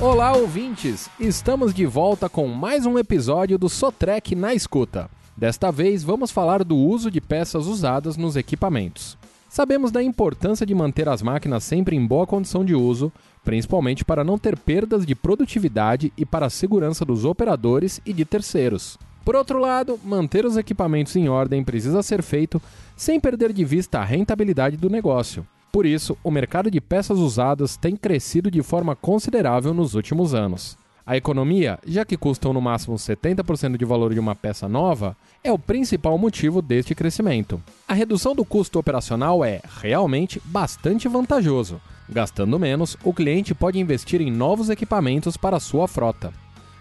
Olá, ouvintes! Estamos de volta com mais um episódio do Sotrec na Escuta. Desta vez vamos falar do uso de peças usadas nos equipamentos. Sabemos da importância de manter as máquinas sempre em boa condição de uso, principalmente para não ter perdas de produtividade e para a segurança dos operadores e de terceiros. Por outro lado, manter os equipamentos em ordem precisa ser feito sem perder de vista a rentabilidade do negócio. Por isso, o mercado de peças usadas tem crescido de forma considerável nos últimos anos. A economia, já que custam no máximo 70% de valor de uma peça nova, é o principal motivo deste crescimento. A redução do custo operacional é, realmente, bastante vantajoso. Gastando menos, o cliente pode investir em novos equipamentos para sua frota.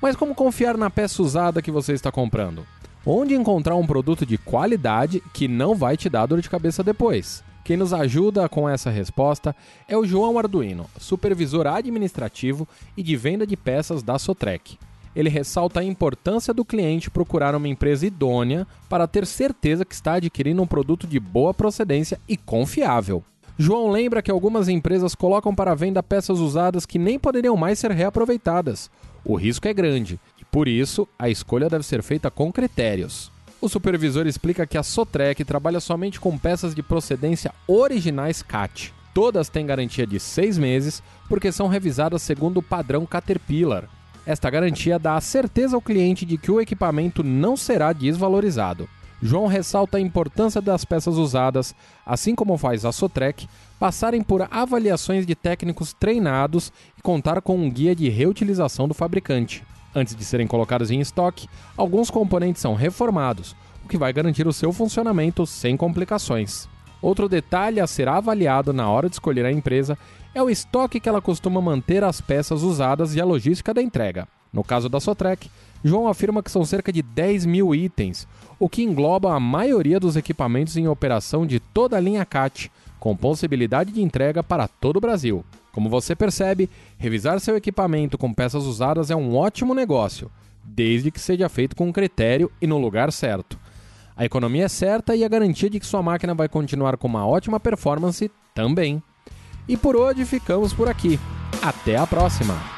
Mas como confiar na peça usada que você está comprando? Onde encontrar um produto de qualidade que não vai te dar dor de cabeça depois? Quem nos ajuda com essa resposta é o João Arduino, supervisor administrativo e de venda de peças da Sotrec. Ele ressalta a importância do cliente procurar uma empresa idônea para ter certeza que está adquirindo um produto de boa procedência e confiável. João lembra que algumas empresas colocam para venda peças usadas que nem poderiam mais ser reaproveitadas. O risco é grande e, por isso, a escolha deve ser feita com critérios. O supervisor explica que a Sotrec trabalha somente com peças de procedência originais CAT. Todas têm garantia de seis meses, porque são revisadas segundo o padrão Caterpillar. Esta garantia dá a certeza ao cliente de que o equipamento não será desvalorizado. João ressalta a importância das peças usadas, assim como faz a Sotrec, passarem por avaliações de técnicos treinados e contar com um guia de reutilização do fabricante. Antes de serem colocados em estoque, alguns componentes são reformados, o que vai garantir o seu funcionamento sem complicações. Outro detalhe a ser avaliado na hora de escolher a empresa é o estoque que ela costuma manter as peças usadas e a logística da entrega. No caso da Sotrec, João afirma que são cerca de 10 mil itens, o que engloba a maioria dos equipamentos em operação de toda a linha CAT, com possibilidade de entrega para todo o Brasil. Como você percebe, revisar seu equipamento com peças usadas é um ótimo negócio, desde que seja feito com critério e no lugar certo. A economia é certa e a garantia de que sua máquina vai continuar com uma ótima performance também. E por hoje ficamos por aqui. Até a próxima!